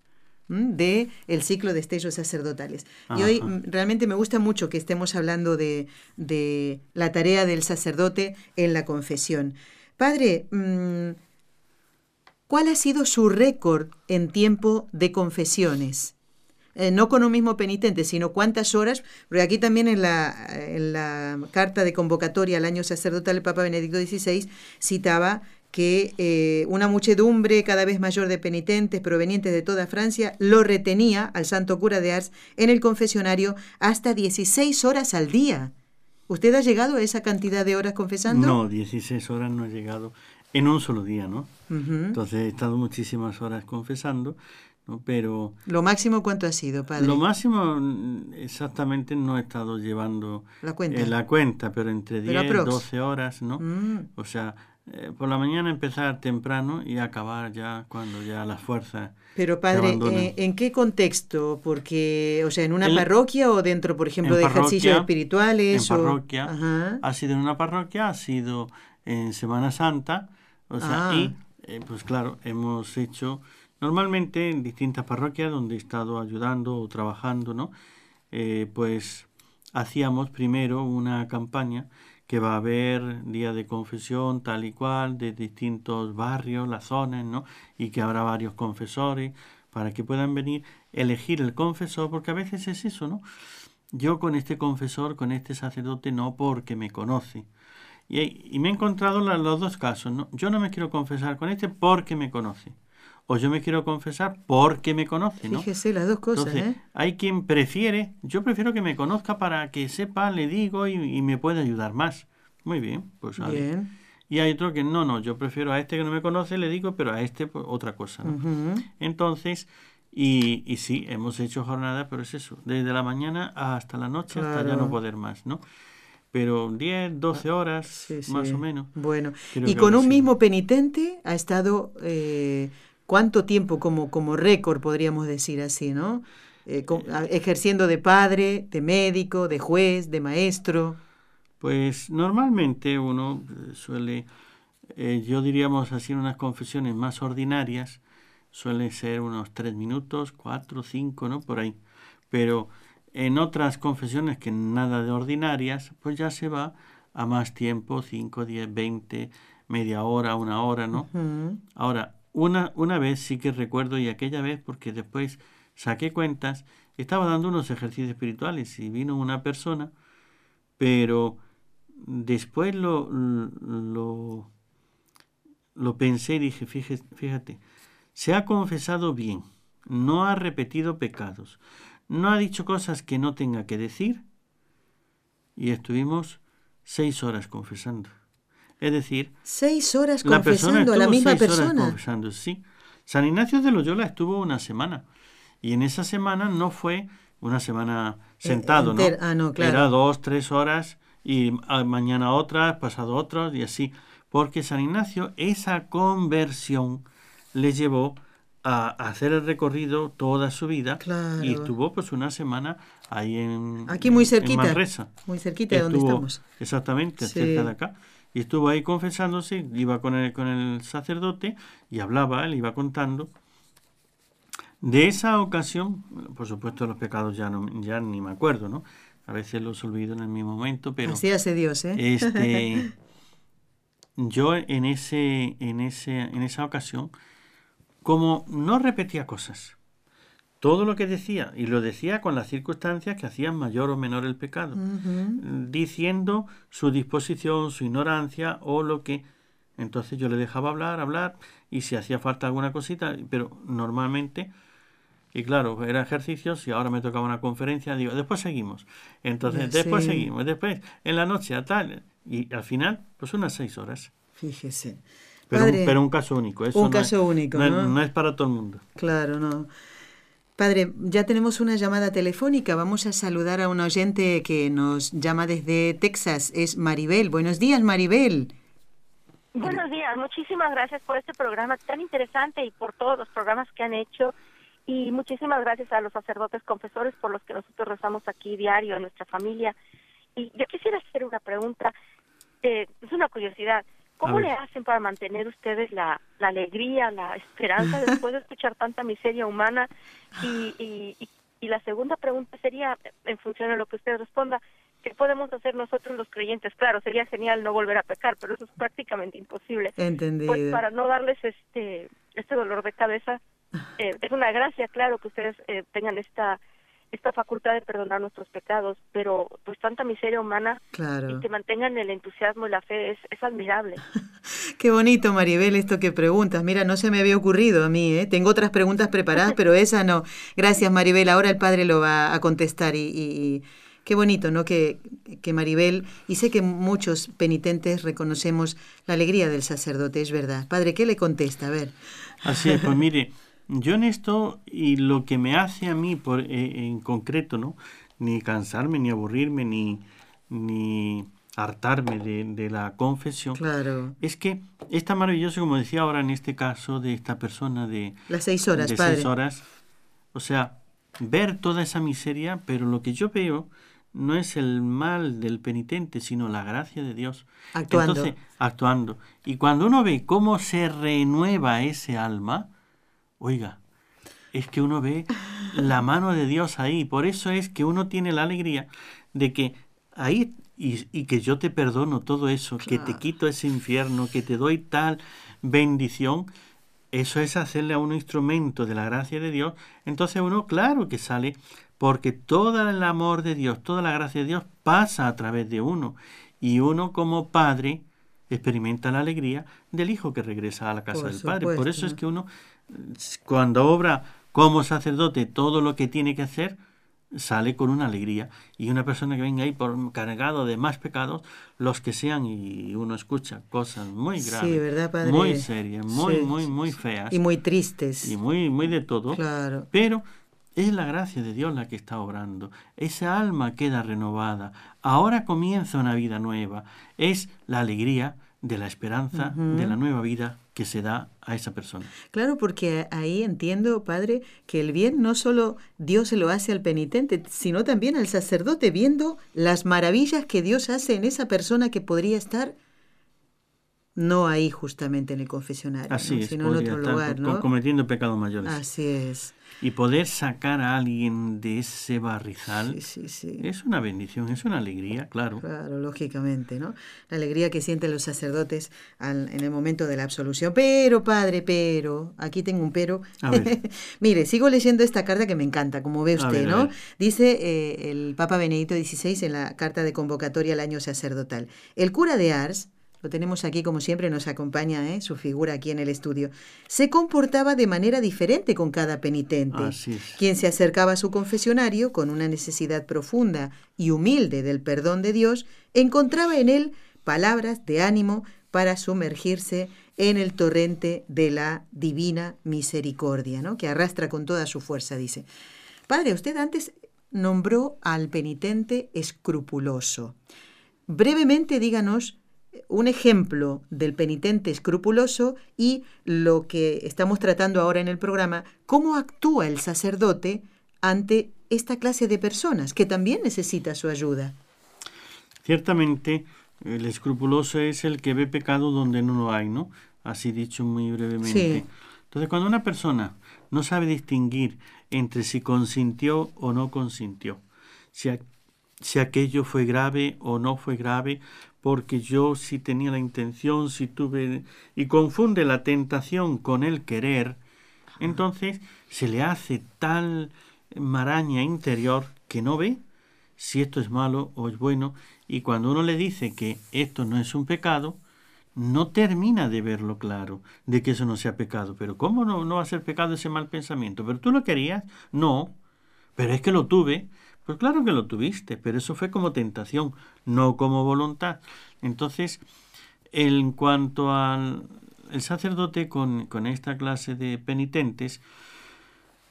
de el ciclo de estellos sacerdotales. Y hoy realmente me gusta mucho que estemos hablando de, de, la tarea del sacerdote en la confesión. Padre, mm, ¿cuál ha sido su récord en tiempo de confesiones? Eh, no con un mismo penitente, sino cuántas horas, porque aquí también en la, carta de convocatoria al año sacerdotal del Papa Benedicto XVI citaba que eh, una muchedumbre cada vez mayor de penitentes provenientes de toda Francia lo retenía al santo cura de Ars en el confesionario hasta 16 horas al día. ¿Usted ha llegado a esa cantidad de horas confesando? No, 16 horas no he llegado en un solo día, ¿no? Entonces he estado muchísimas horas confesando, ¿no? Pero... ¿Lo máximo cuánto ha sido, padre? Lo máximo mm, exactamente no he estado llevando la cuenta, eh, la cuenta pero entre 10 y 12 horas, ¿no? Mm. O sea, eh, por la mañana empezar temprano y acabar ya cuando ya las fuerzas. Pero padre, eh, ¿en qué contexto? Porque, o sea, ¿en una parroquia o dentro, por ejemplo, de ejercicios espirituales? En parroquia. Ha sido en una parroquia, ha sido en Semana Santa. O sea, y ah. eh, pues claro, hemos hecho normalmente en distintas parroquias donde he estado ayudando o trabajando, ¿no? pues hacíamos primero una campaña que va a haber día de confesión tal y cual de distintos barrios, las zonas, ¿no? Y que habrá varios confesores para que puedan venir, elegir el confesor, porque a veces es eso, ¿no? Yo con este confesor, con este sacerdote, no porque me conoce. Y, me he encontrado los dos casos, ¿no? Yo no me quiero confesar con este porque me conoce o yo me quiero confesar porque me conoce, ¿no? Fíjese las dos cosas, Entonces, ¿eh? Hay quien prefiere, yo prefiero que me conozca para que sepa, le digo y, me pueda ayudar más. Muy bien, pues bien. Y hay otro que no, no, yo prefiero a este que no me conoce, le digo, pero a este pues, otra cosa. ¿no? Entonces, y, y sí, hemos hecho jornada, pero es eso, desde la mañana hasta la noche hasta ya no poder más, ¿no? Pero 10, 12 horas, más o menos. Bueno, y con un mismo penitente ha estado eh, cuánto tiempo como, como récord, podríamos decir así, ¿no? Eh, ejerciendo de padre, de médico, de juez, de maestro. Pues normalmente uno eh, suele, eh, yo diríamos así, unas confesiones más ordinarias, suele ser unos tres minutos, cuatro, cinco, ¿no? Por ahí. Pero en otras confesiones que nada de ordinarias, pues ya se va a más tiempo, cinco, diez, veinte, media hora, una hora, ¿no? Ahora, una, una vez sí que recuerdo, y aquella vez porque después saqué cuentas, estaba dando unos ejercicios espirituales y vino una persona, pero después lo, lo, lo pensé y dije, fíjate, fíjate, se ha confesado bien, no ha repetido pecados, no ha dicho cosas que no tenga que decir, y estuvimos seis horas confesando. Es decir, seis horas confesando a la misma persona. confesando, sí. San Ignacio de Loyola estuvo una semana y en esa semana no fue una semana sentado, ¿no? Ah, no claro. Era dos, tres horas y mañana otra, pasado otras y así. Porque San Ignacio esa conversión le llevó a hacer el recorrido toda su vida y estuvo pues una semana ahí en aquí muy cerquita en muy cerquita de donde estamos exactamente cerca de acá y estuvo ahí confesándose, iba con el, con el sacerdote y hablaba, él iba contando. De esa ocasión, por supuesto los pecados ya, no, ya ni me acuerdo, ¿no? A veces los olvido en el mismo momento, pero... Así hace Dios, ¿eh? Este, <laughs> yo en, ese, en, ese, en esa ocasión, como no repetía cosas, todo lo que decía, y lo decía con las circunstancias que hacían mayor o menor el pecado, diciendo su disposición, su ignorancia o lo que Entonces yo le dejaba hablar, hablar, y si hacía falta alguna cosita, pero normalmente, y claro, era ejercicios y ahora me tocaba una conferencia, digo, después seguimos. Entonces, después seguimos, después, en la noche, a tal, y al final, pues unas seis horas. Fíjese. Pero, un, pero un caso único. Eso un caso único, no, no es para todo el mundo. Claro, no. Padre, ya tenemos una llamada telefónica. Vamos a saludar a un oyente que nos llama desde Texas. Es Maribel. Buenos días, Maribel. Buenos días. Muchísimas gracias por este programa tan interesante y por todos los programas que han hecho. Y muchísimas gracias a los sacerdotes confesores por los que nosotros rezamos aquí diario en nuestra familia. Y yo quisiera hacer una pregunta. Eh, es una curiosidad. ¿Cómo le hacen para mantener ustedes la, la alegría, la esperanza <laughs> después de escuchar tanta miseria humana? Y, y, y, la segunda pregunta sería, en función de lo que usted responda, ¿qué podemos hacer nosotros los creyentes? Claro, sería genial no volver a pecar, pero eso es prácticamente imposible. Entendido. Pues para no darles este, este dolor de cabeza, eh, es una gracia, claro, que ustedes eh, tengan esta esta facultad de perdonar nuestros pecados, pero pues tanta miseria humana y que mantengan el entusiasmo y la fe es, es admirable. <laughs> Qué bonito, Maribel, esto que preguntas. Mira, no se me había ocurrido a mí, ¿eh? Tengo otras preguntas preparadas, pero esa no. Gracias, Maribel. Ahora el padre lo va a contestar y, qué bonito, ¿no? Que, que Maribel, y sé que muchos penitentes reconocemos la alegría del sacerdote, es verdad. Padre, ¿qué le contesta? A ver. Así es, pues mire. <laughs> Yo en esto, y lo que me hace a mí por, eh, en concreto, ¿no? Ni cansarme, ni aburrirme, ni, ni hartarme de, la confesión, claro. es que es tan maravilloso, como decía ahora en este caso de esta persona de las seis horas, de seis horas, o sea, ver toda esa miseria, pero lo que yo veo no es el mal del penitente, sino la gracia de Dios. Actuando. Entonces, actuando. Y cuando uno ve cómo se renueva ese alma, Oiga, es que uno ve la <laughs> mano de Dios ahí. Por eso es que uno tiene la alegría de que ahí, y, que yo te perdono todo eso, que te quito ese infierno, que te doy tal bendición, eso es hacerle a un instrumento de la gracia de Dios. Entonces uno, claro que sale, porque todo el amor de Dios, toda la gracia de Dios pasa a través de uno. Y uno como padre experimenta la alegría del hijo que regresa a la casa del padre. Por eso es que uno cuando obra como sacerdote todo lo que tiene que hacer, sale con una alegría. Y una persona que venga ahí por cargado de más pecados, los que sean, y uno escucha cosas muy graves, muy serias, muy, muy, muy feas. Y muy tristes. Y muy, muy de todo. Claro. Pero es la gracia de Dios la que está obrando. Esa alma queda renovada. Ahora comienza una vida nueva. Es la alegría de la esperanza de la nueva vida que se da a esa persona. Claro, porque ahí entiendo, Padre, que el bien no solo Dios se lo hace al penitente, sino también al sacerdote, viendo las maravillas que Dios hace en esa persona que podría estar no ahí justamente en el confesionario, sino en otro lugar, ¿no? cometiendo pecados mayores. Así es. Y poder sacar a alguien de ese barrizal es una bendición, es una alegría, claro. Claro, lógicamente, ¿no? La alegría que sienten los sacerdotes en el momento de la absolución. Pero, padre, pero, aquí tengo un pero. <laughs> Mire, sigo leyendo esta carta que me encanta, como ve usted, ¿no? Dice eh, el Papa Benedicto XVI en la carta de convocatoria al año sacerdotal. El cura de Ars, lo tenemos aquí como siempre, nos acompaña ¿eh? su figura aquí en el estudio, se comportaba de manera diferente con cada penitente, quien se acercaba a su confesionario con una necesidad profunda y humilde del perdón de Dios, encontraba en él palabras de ánimo para sumergirse en el torrente de la divina misericordia, ¿no? que arrastra con toda su fuerza, dice. Padre, usted antes nombró al penitente escrupuloso. Brevemente díganos un ejemplo del penitente escrupuloso y lo que estamos tratando ahora en el programa, cómo actúa el sacerdote ante esta clase de personas que también necesita su ayuda. Ciertamente, el escrupuloso es el que ve pecado donde no lo hay, ¿no? Así dicho muy brevemente. Entonces, cuando una persona no sabe distinguir entre si consintió o no consintió, si, si aquello fue grave o no fue grave, porque yo sí tenía la intención, si tuve... y confunde la tentación con el querer, entonces se le hace tal maraña interior que no ve si esto es malo o es bueno, y cuando uno le dice que esto no es un pecado, no termina de verlo claro, de que eso no sea pecado. Pero ¿cómo no, no va a ser pecado ese mal pensamiento? ¿Pero tú lo querías? No. Pero es que lo tuve. Pues claro que lo tuviste, pero eso fue como tentación, no como voluntad. Entonces, en cuanto al el sacerdote con, con esta clase de penitentes,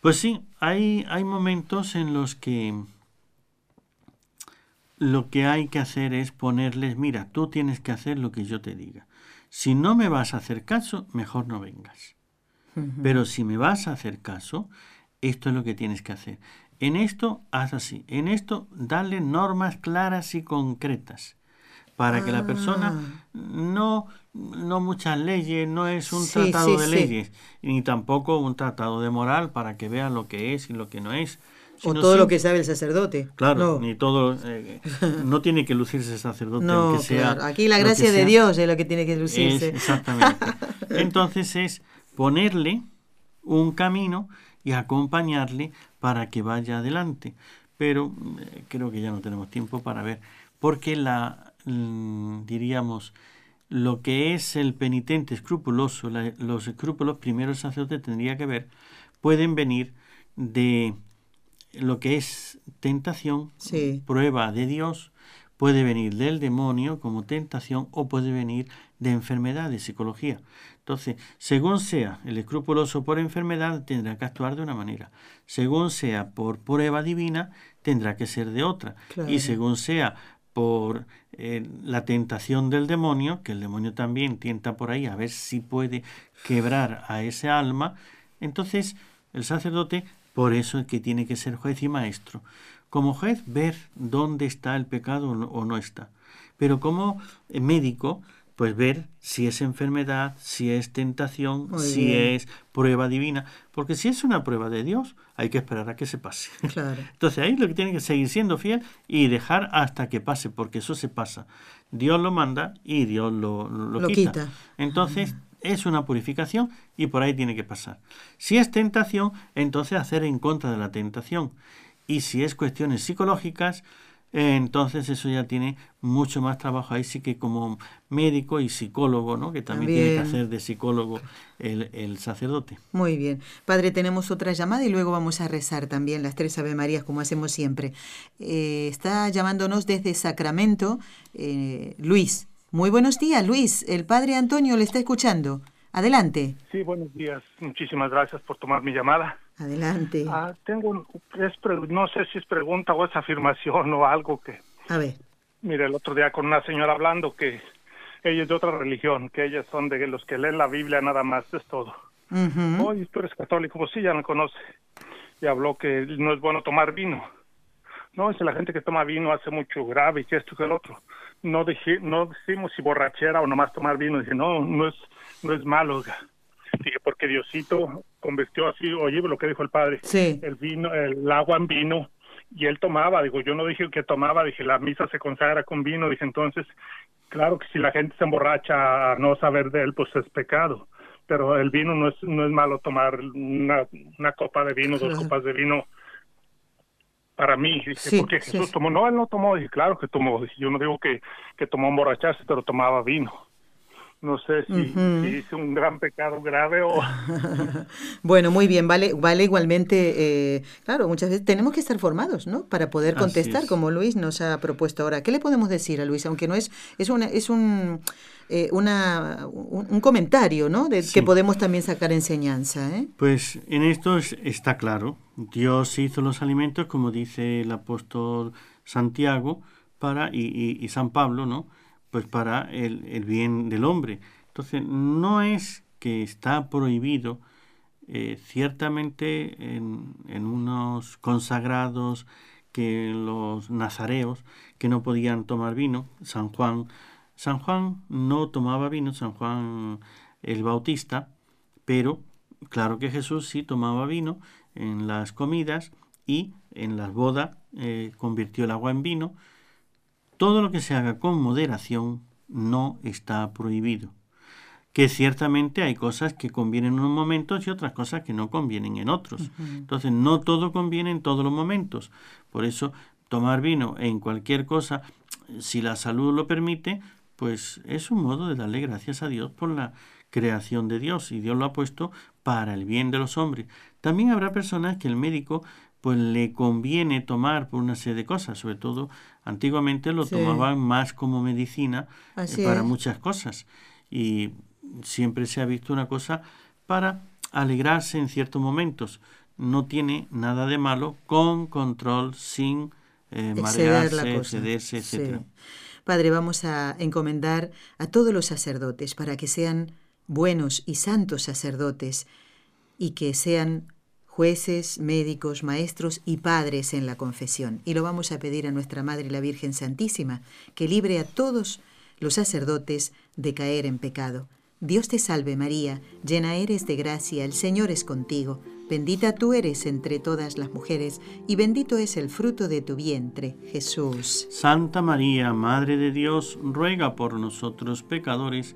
pues sí, hay, hay momentos en los que lo que hay que hacer es ponerles, mira, tú tienes que hacer lo que yo te diga. Si no me vas a hacer caso, mejor no vengas. Pero si me vas a hacer caso, esto es lo que tienes que hacer. En esto, haz así. En esto, dale normas claras y concretas para que la persona ah. no, no muchas leyes, no es un tratado de leyes, ni tampoco un tratado de moral para que vea lo que es y lo que no es. O todo lo que sabe el sacerdote. Claro, ni todo. Eh, no tiene que lucirse el sacerdote, no, sea. Aquí la gracia de Dios es lo que tiene que lucirse. exactamente. <laughs> Entonces es ponerle un camino y acompañarle para que vaya adelante. Pero eh, creo que ya no tenemos tiempo para ver, porque la, mm, diríamos, lo que es el penitente escrupuloso, los escrúpulos, primero el sacerdote tendría que ver, pueden venir de lo que es tentación, prueba de Dios, puede venir del demonio como tentación o puede venir de enfermedad, de psicología. Entonces, según sea el escrupuloso por enfermedad, tendrá que actuar de una manera. Según sea por prueba divina, tendrá que ser de otra. Y según sea por eh, la tentación del demonio, que el demonio también tienta por ahí a ver si puede quebrar a ese alma, entonces el sacerdote por eso es que tiene que ser juez y maestro. Como juez, ver dónde está el pecado o no está. Pero como médico, pues ver si es enfermedad, si es tentación, si es prueba divina, porque si es una prueba de Dios, hay que esperar a que se pase. <laughs> Claro. Entonces ahí lo que tiene que seguir siendo fiel y dejar hasta que pase, porque eso se pasa. Dios lo manda y Dios lo, lo, quita. Entonces es una purificación y por ahí tiene que pasar. Si es tentación, entonces hacer en contra de la tentación. Y si es cuestiones psicológicas, entonces eso ya tiene mucho más trabajo ahí sí que como médico y psicólogo, ¿no? Que también, tiene que hacer de psicólogo el, sacerdote. Muy bien. Padre, tenemos otra llamada y luego vamos a rezar también las tres Ave Marías como hacemos siempre. Eh, está llamándonos desde Sacramento eh, Luis. Muy buenos días, Luis. El Padre Antonio le está escuchando. Adelante. Sí, buenos días. Muchísimas gracias por tomar mi llamada. Adelante. Ah, tengo, no sé si es pregunta o es afirmación o algo que... A ver. Mire, el otro día con una señora hablando que ella es de otra religión, que ellas son de los que leen la Biblia nada más, es todo. Oye, tú eres católico, pues sí, ya me conoce. Y habló que no es bueno tomar vino. No, es la gente que toma vino hace mucho grave y que esto que el otro. No, dije, no decimos si borrachera o nomás tomar vino. Dije, no, no es, no es malo. Porque Diosito convirtió así, oye, lo que dijo el padre, el vino, el agua en vino, y él tomaba, digo, yo no dije que tomaba, dije, la misa se consagra con vino, dije, entonces, claro que si la gente se emborracha a no saber de él, pues es pecado, pero el vino no es, no es malo tomar una, una copa de vino, dos copas de vino, para mí, dije, porque Jesús tomó, no, él no tomó, dije, claro que tomó, dije, yo no digo que, que tomó emborracharse, pero tomaba vino no sé si, hice un gran pecado grave o... <laughs> bueno, muy bien, vale, vale igualmente, eh, claro, muchas veces tenemos que estar formados, ¿no? Para poder contestar, como Luis nos ha propuesto ahora. ¿Qué le podemos decir a Luis? Aunque no es, es, una, es un, eh, una, un, comentario, ¿no? De que podemos también sacar enseñanza, ¿eh? Pues en esto está claro. Dios hizo los alimentos, como dice el apóstol Santiago, para, y, y San Pablo, ¿no? Pues para el, el bien del hombre. Entonces, no es que está prohibido, eh, ciertamente en, en, unos consagrados que los nazareos que no podían tomar vino, San Juan, San Juan no tomaba vino, San Juan el Bautista, pero claro que Jesús sí tomaba vino en las comidas y en las bodas eh, convirtió el agua en vino, todo lo que se haga con moderación no está prohibido. Que ciertamente hay cosas que convienen en unos momentos y otras cosas que no convienen en otros. Entonces, no todo conviene en todos los momentos. Por eso, tomar vino en cualquier cosa, si la salud lo permite, pues es un modo de darle gracias a Dios por la creación de Dios y Dios lo ha puesto para el bien de los hombres. También habrá personas que el médico pues le conviene tomar por una serie de cosas, sobre todo antiguamente lo tomaban más como medicina eh, para muchas cosas. Y siempre se ha visto una cosa para alegrarse en ciertos momentos. No tiene nada de malo con control, sin eh, marearse, excederse, etc. Padre, vamos a encomendar a todos los sacerdotes para que sean buenos y santos sacerdotes y que sean jueces, médicos, maestros y padres en la confesión. Y lo vamos a pedir a nuestra Madre la Virgen Santísima, que libre a todos los sacerdotes de caer en pecado. Dios te salve María, llena eres de gracia, el Señor es contigo. Bendita tú eres entre todas las mujeres, y bendito es el fruto de tu vientre, Jesús. Santa María, Madre de Dios, ruega por nosotros pecadores,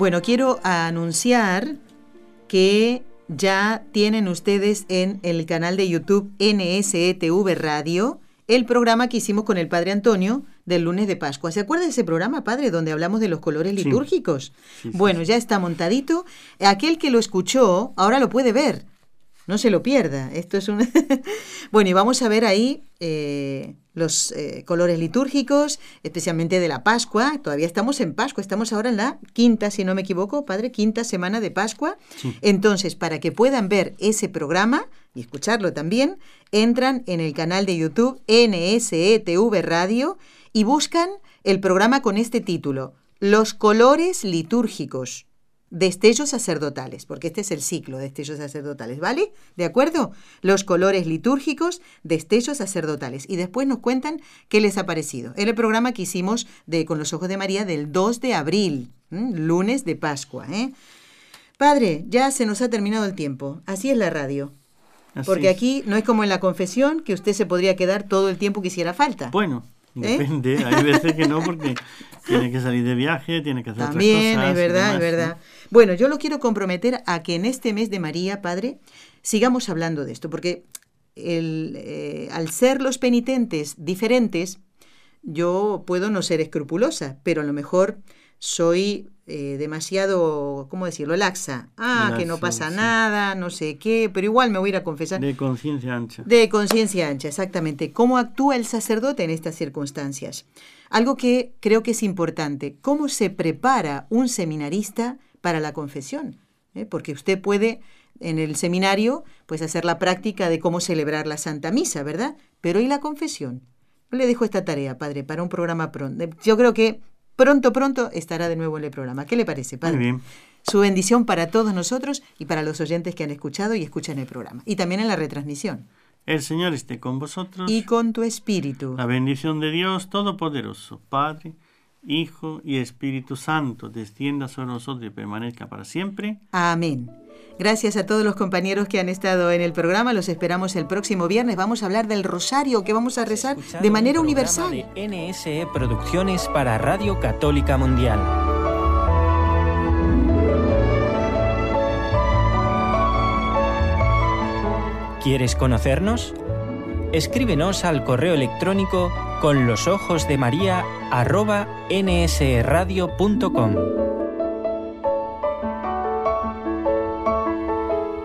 Bueno, quiero anunciar que ya tienen ustedes en el canal de YouTube NSETV Radio el programa que hicimos con el Padre Antonio del lunes de Pascua. ¿Se acuerda de ese programa, padre, donde hablamos de los colores litúrgicos? bueno, ya está montadito. Aquel que lo escuchó ahora lo puede ver. No se lo pierda. Esto es un. <laughs> bueno, y vamos a ver ahí eh, los eh, colores litúrgicos, especialmente de la Pascua. Todavía estamos en Pascua, estamos ahora en la quinta, si no me equivoco, padre, quinta semana de Pascua. Entonces, para que puedan ver ese programa y escucharlo también, entran en el canal de YouTube NSETV Radio y buscan el programa con este título, Los colores litúrgicos, destellos sacerdotales, porque este es el ciclo de destellos sacerdotales, ¿vale? ¿De acuerdo? Los colores litúrgicos, destellos sacerdotales. Y después nos cuentan qué les ha parecido. Era el programa que hicimos de Con los Ojos de María del 2 de abril, lunes de Pascua. ¿eh? Padre, ya se nos ha terminado el tiempo. Así es la radio. porque aquí no es como en la confesión, que usted se podría quedar todo el tiempo que hiciera falta. Bueno, ¿Eh? Depende, hay veces que no porque <laughs> tiene que salir de viaje, tiene que hacer También, otras cosas. es verdad, es verdad. Bueno, yo lo quiero comprometer a que en este mes de María, Padre, sigamos hablando de esto, porque el, eh, al ser los penitentes diferentes, yo puedo no ser escrupulosa, pero a lo mejor soy eh, demasiado, ¿cómo decirlo?, laxa. Ah, que no pasa nada, no sé qué, pero igual me voy a ir a confesar. De conciencia ancha. De conciencia ancha, exactamente. ¿Cómo actúa el sacerdote en estas circunstancias? Algo que creo que es importante. ¿Cómo se prepara un seminarista para la confesión? ¿Eh? Porque usted puede en el seminario pues hacer la práctica de cómo celebrar la Santa Misa, ¿verdad? Pero ¿y la confesión? le dejo esta tarea, padre, para un programa pronto. Yo creo que pronto, pronto estará de nuevo en el programa. ¿Qué le parece, padre? Muy bien. Su bendición para todos nosotros y para los oyentes que han escuchado y escuchan el programa. Y también en la retransmisión. El Señor esté con vosotros. Y con tu espíritu. La bendición de Dios Todopoderoso, Padre, Hijo y Espíritu Santo, descienda sobre nosotros y permanezca para siempre. Amén. Gracias a todos los compañeros que han estado en el programa. Los esperamos el próximo viernes. Vamos a hablar del rosario que vamos a rezar de manera universal. De NSE Producciones para Radio Católica Mundial. ¿Quieres conocernos? Escríbenos al correo electrónico con los ojos de María arroba nsradio.com.